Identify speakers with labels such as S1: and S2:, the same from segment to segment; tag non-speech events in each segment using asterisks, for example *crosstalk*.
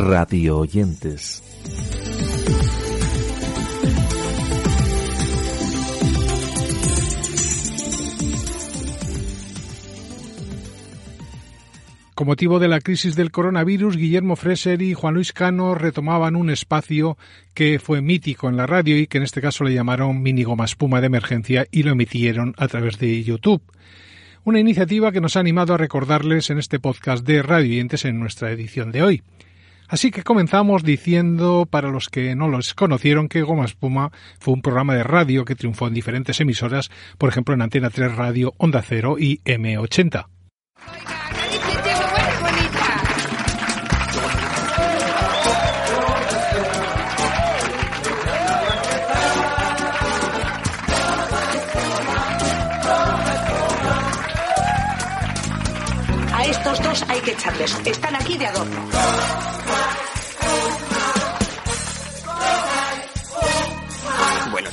S1: Radio oyentes.
S2: Con motivo de la crisis del coronavirus, Guillermo Freser y Juan Luis Cano retomaban un espacio que fue mítico en la radio y que en este caso le llamaron Mini Goma Espuma de Emergencia y lo emitieron a través de YouTube. Una iniciativa que nos ha animado a recordarles en este podcast de Radio en nuestra edición de hoy. Así que comenzamos diciendo, para los que no los conocieron, que Goma Espuma fue un programa de radio que triunfó en diferentes emisoras, por ejemplo en Antena 3 Radio, Onda Cero y M80.
S3: A estos dos hay que echarles. Están aquí de adorno.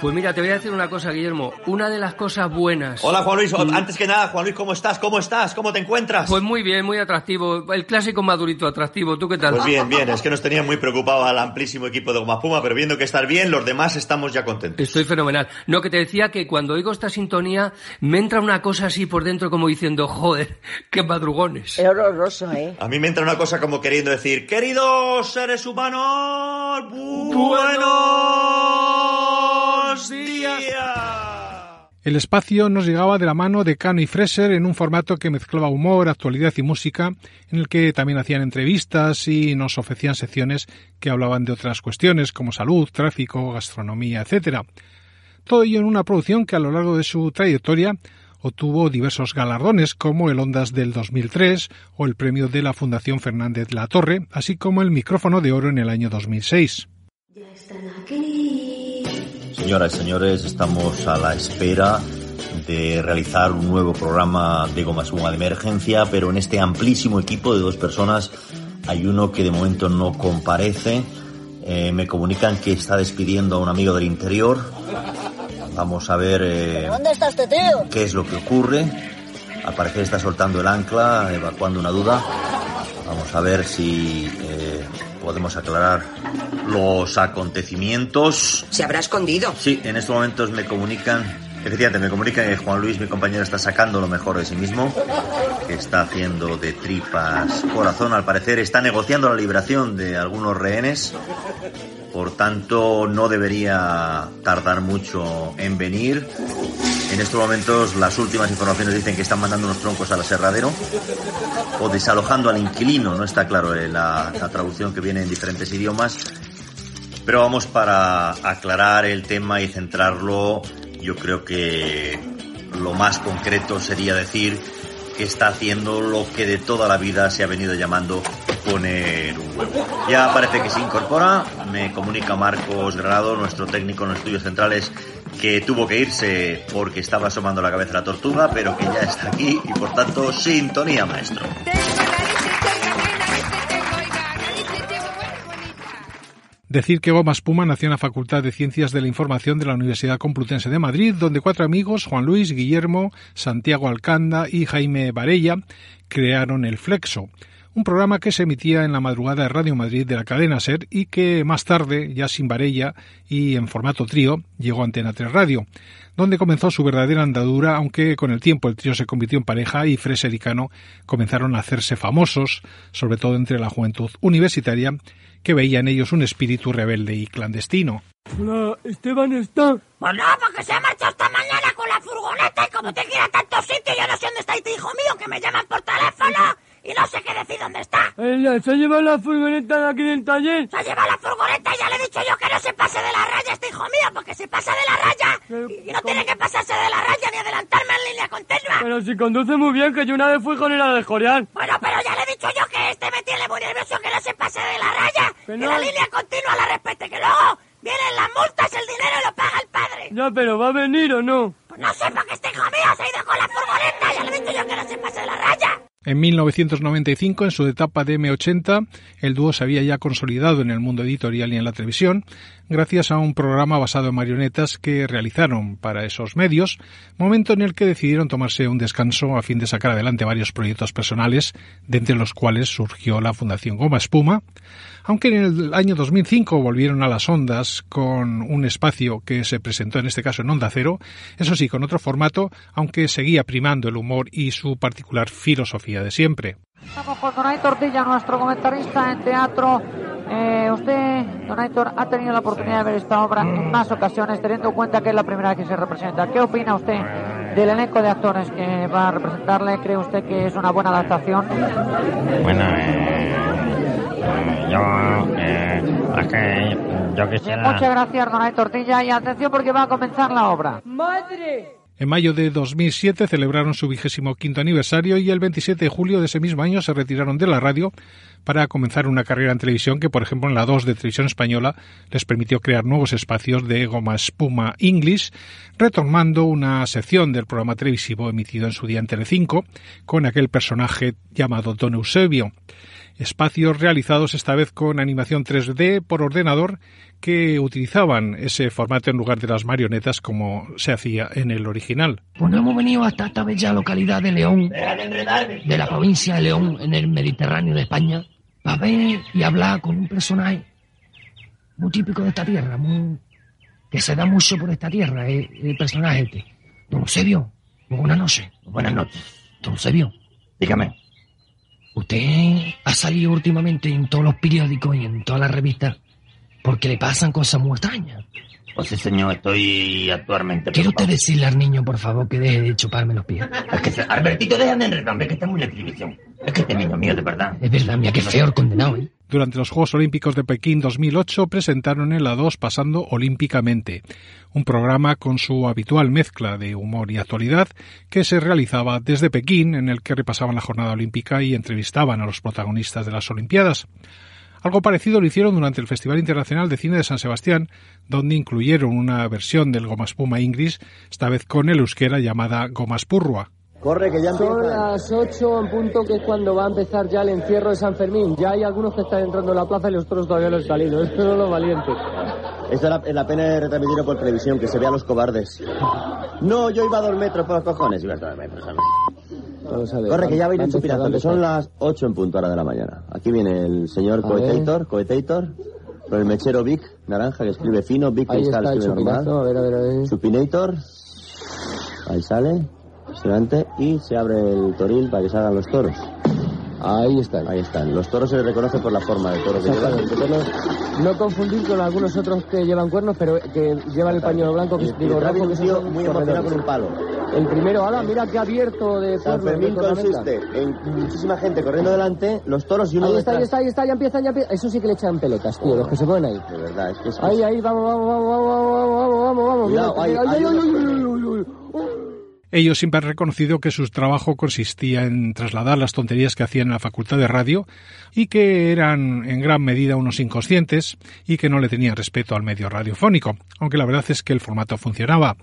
S4: Pues mira, te voy a decir una cosa, Guillermo. Una de las cosas buenas.
S5: Hola Juan Luis, antes que nada, Juan Luis, ¿cómo estás? ¿Cómo estás? ¿Cómo te encuentras?
S4: Pues muy bien, muy atractivo. El clásico madurito atractivo. ¿Tú qué tal?
S5: Pues bien, bien. Es que nos tenía muy preocupado al amplísimo equipo de Goma Puma, pero viendo que estar bien, los demás estamos ya contentos.
S4: Estoy fenomenal. No, que te decía que cuando oigo esta sintonía me entra una cosa así por dentro como diciendo, joder, qué madrugones.
S6: Es horroroso, ¿eh?
S5: A mí me entra una cosa como queriendo decir, queridos seres humanos, buenos
S2: El espacio nos llegaba de la mano de Cano y Freser en un formato que mezclaba humor, actualidad y música, en el que también hacían entrevistas y nos ofrecían secciones que hablaban de otras cuestiones como salud, tráfico, gastronomía, etc. Todo ello en una producción que a lo largo de su trayectoria obtuvo diversos galardones como el Ondas del 2003 o el premio de la Fundación Fernández La Torre, así como el micrófono de oro en el año 2006.
S6: Ya están aquí.
S7: Señoras y señores, estamos a la espera de realizar un nuevo programa de Goma Espuma de emergencia, pero en este amplísimo equipo de dos personas hay uno que de momento no comparece. Eh, me comunican que está despidiendo a un amigo del interior. Vamos a ver eh,
S6: ¿Dónde está este tío?
S7: qué es lo que ocurre. Al parecer está soltando el ancla, evacuando una duda. Vamos a ver si eh, podemos aclarar los acontecimientos.
S3: Se habrá escondido.
S7: Sí, en estos momentos me comunican, efectivamente me comunican que Juan Luis, mi compañero, está sacando lo mejor de sí mismo, que está haciendo de tripas corazón, al parecer está negociando la liberación de algunos rehenes, por tanto no debería tardar mucho en venir. En estos momentos las últimas informaciones dicen que están mandando unos troncos al aserradero o desalojando al inquilino, no está claro eh, la, la traducción que viene en diferentes idiomas. Pero vamos para aclarar el tema y centrarlo, yo creo que lo más concreto sería decir que está haciendo lo que de toda la vida se ha venido llamando poner un huevo. Ya parece que se incorpora, me comunica Marcos Granado, nuestro técnico en los estudios centrales, que tuvo que irse porque estaba asomando la cabeza la tortuga, pero que ya está aquí y por tanto, sintonía maestro.
S2: Decir que Goma Espuma nació en la Facultad de Ciencias de la Información de la Universidad Complutense de Madrid, donde cuatro amigos, Juan Luis, Guillermo, Santiago Alcanda y Jaime Varella, crearon el Flexo, un programa que se emitía en la madrugada de Radio Madrid de la cadena SER y que más tarde, ya sin Varella y en formato trío, llegó a Antena 3 Radio, donde comenzó su verdadera andadura, aunque con el tiempo el trío se convirtió en pareja y Freser y Cano comenzaron a hacerse famosos, sobre todo entre la juventud universitaria, que veía en ellos un espíritu rebelde y clandestino.
S8: Hola, Esteban está.
S9: Pues no, porque se ha marchado esta mañana con la furgoneta y como te quiera tanto sitio, yo no sé dónde está este hijo mío que me llaman por teléfono y no sé qué decir dónde está.
S8: ¿Se ha llevado la furgoneta de aquí del taller?
S9: Se ha llevado la furgoneta y ya le he dicho yo que no se pase de la raya este hijo mío, porque se pasa de la raya y, y no tiene que pasarse de la raya ni adelantarme en línea continua.
S8: Pero si conduce muy bien, que yo una vez fui con él a descorear.
S9: Bueno, pero ya le he dicho yo que este me tiene muy nervioso, que no se pase de la raya,
S8: Que
S9: que
S8: no.
S9: la línea continua la respete, que luego vienen las multas, el dinero y lo paga el padre.
S8: Ya, pero ¿va a venir o no?
S9: Pues no sé, porque este hijo mío se ha ido con la furgoneta, ya le he dicho yo que no se pase de la raya.
S2: En 1995, en su etapa de M80, el dúo se había ya consolidado en el mundo editorial y en la televisión, gracias a un programa basado en marionetas que realizaron para esos medios, momento en el que decidieron tomarse un descanso a fin de sacar adelante varios proyectos personales, de entre los cuales surgió la Fundación Goma Espuma, aunque en el año 2005 volvieron a las ondas con un espacio que se presentó en este caso en Onda Cero, eso sí, con otro formato, aunque seguía primando el humor y su particular filosofía de siempre.
S10: Estamos con Don Aitor Tortilla, nuestro comentarista en teatro. Eh, usted, Don Aitor, ha tenido la oportunidad de ver esta obra en más ocasiones, teniendo en cuenta que es la primera vez que se representa. ¿Qué opina usted del elenco de actores que va a representarle? ¿Cree usted que es una buena adaptación?
S11: Bueno, eh, eh, yo, eh, es que yo quisiera...
S10: Muchas gracias, Don Aitor Tortilla, y atención porque va a comenzar la obra.
S8: ¡Madre!
S2: En mayo de 2007 celebraron su vigésimo quinto aniversario y el 27 de julio de ese mismo año se retiraron de la radio para comenzar una carrera en televisión que, por ejemplo, en la 2 de Televisión Española les permitió crear nuevos espacios de goma espuma English, retomando una sección del programa televisivo emitido en su día en Telecinco con aquel personaje llamado Don Eusebio. Espacios realizados esta vez con animación 3D por ordenador que utilizaban ese formato en lugar de las marionetas como se hacía en el original.
S12: Pues no hemos venido hasta esta bella localidad de León, de la provincia de León, en el Mediterráneo de España, para ver y hablar con un personaje muy típico de esta tierra, muy, que se da mucho por esta tierra, el, el personaje este. Don Eusebio, buenas noches.
S11: Buenas noches.
S12: Don Eusebio,
S11: Dígame.
S12: Usted ha salido últimamente en todos los periódicos y en todas las revistas porque le pasan cosas muy extrañas.
S11: Pues sí, señor, estoy actualmente...
S12: ¿Quiere usted decirle al niño, por favor, que deje de chuparme los pies?
S11: Es que, se- Albertito, déjame enredarme, que estamos en la televisión. Es que este niño mío, de verdad.
S12: Es verdad, mira, qué feo el condenado, ¿eh?
S2: Durante los Juegos Olímpicos de Pekín 2008 presentaron en la 2 Pasando Olímpicamente, un programa con su habitual mezcla de humor y actualidad que se realizaba desde Pekín, en el que repasaban la jornada olímpica y entrevistaban a los protagonistas de las Olimpiadas. Algo parecido lo hicieron durante el Festival Internacional de Cine de San Sebastián, donde incluyeron una versión del Goma Espuma Ingris, esta vez con el euskera llamada Goma Espurrua.
S13: Corre, que ya
S8: Son
S13: empieza.
S8: las 8 en punto, que es cuando va a empezar ya el encierro de San Fermín. Ya hay algunos que están entrando en la plaza y los otros todavía no han salido. Estos son los valientes.
S13: Esta es la, pena de retransmitirlo por televisión, que se vea a los cobardes. *laughs* No, yo iba a dos metros por los cojones. Iba a dos metros, ¿sabes?
S8: Vamos a ver.
S13: Corre, que ya va a ir
S8: a
S13: que son las 8 en punto ahora de la mañana. Aquí viene el señor. Coetator, Coetator, con el mechero Vic, naranja, que escribe fino, Vic,
S8: Ahí
S13: está,
S8: el chupinazo. A ver, a ver, a ver.
S13: Supinator, ahí sale, impresionante, y se abre el toril para que salgan los toros.
S8: Ahí están.
S13: Ahí están. Los toros se les reconoce por la forma del toro que llevan.
S8: Todos- No confundir con algunos otros que llevan cuernos, pero que llevan el pañuelo blanco, que es digo, rojo, que
S13: tío muy emocionado con un palo.
S8: El primero, ahora mira qué abierto de
S13: San
S8: de
S13: Fermín consiste en muchísima gente corriendo delante, los toros y uno
S8: Ahí está, ahí
S13: detrás.
S8: está, ahí está, ya empiezan, ya empiezan. Eso sí que le echan pelotas, tío, los que se ponen ahí.
S13: De verdad, es que es...
S8: Ahí, ahí, vamos, vamos, vamos, vamos, vamos, vamos, vamos, vamos.
S13: Cuidado,
S8: Mira,
S13: ahí, ahí uno-
S8: ay, ay, ay, ay, ay.
S2: Ellos siempre han reconocido que su trabajo consistía en trasladar las tonterías que hacían en la facultad de radio y que eran en gran medida unos inconscientes y que no le tenían respeto al medio radiofónico, aunque la verdad es que el formato funcionaba.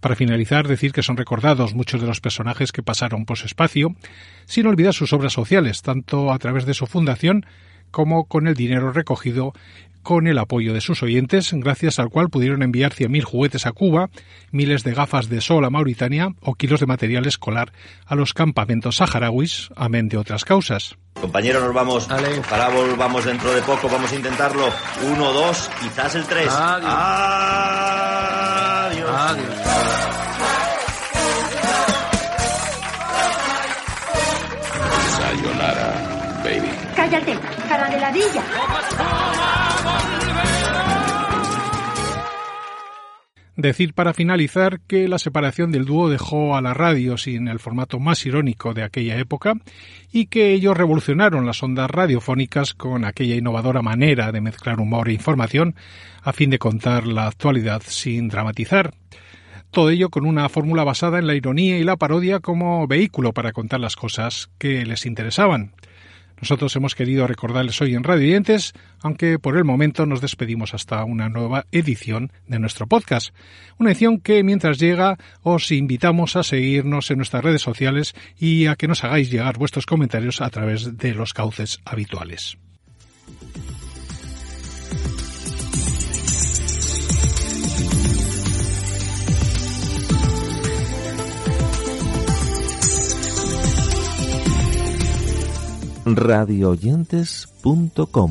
S2: Para finalizar, decir que son recordados muchos de los personajes que pasaron por su espacio, sin olvidar sus obras sociales, tanto a través de su fundación como con el dinero recogido con el apoyo de sus oyentes, gracias al cual pudieron enviar 100.000 juguetes a Cuba, miles de gafas de sol a Mauritania o kilos de material escolar a los campamentos saharauis, amén de otras causas.
S7: Compañero, nos vamos. Ojalá volvamos dentro de poco. Vamos a intentarlo. Uno, dos, quizás el tres.
S4: Adiós.
S7: Adiós.
S4: Adiós.
S6: Cara de.
S2: Decir para finalizar que la separación del dúo dejó a la radio sin el formato más irónico de aquella época y que ellos revolucionaron las ondas radiofónicas con aquella innovadora manera de mezclar humor e información a fin de contar la actualidad sin dramatizar. Todo ello con una fórmula basada en la ironía y la parodia como vehículo para contar las cosas que les interesaban. Nosotros hemos querido recordarles hoy en Radio Dientes, aunque por el momento nos despedimos hasta una nueva edición de nuestro podcast. Una edición que mientras llega os invitamos a seguirnos en nuestras redes sociales y a que nos hagáis llegar vuestros comentarios a través de los cauces habituales.
S1: radioyentes.com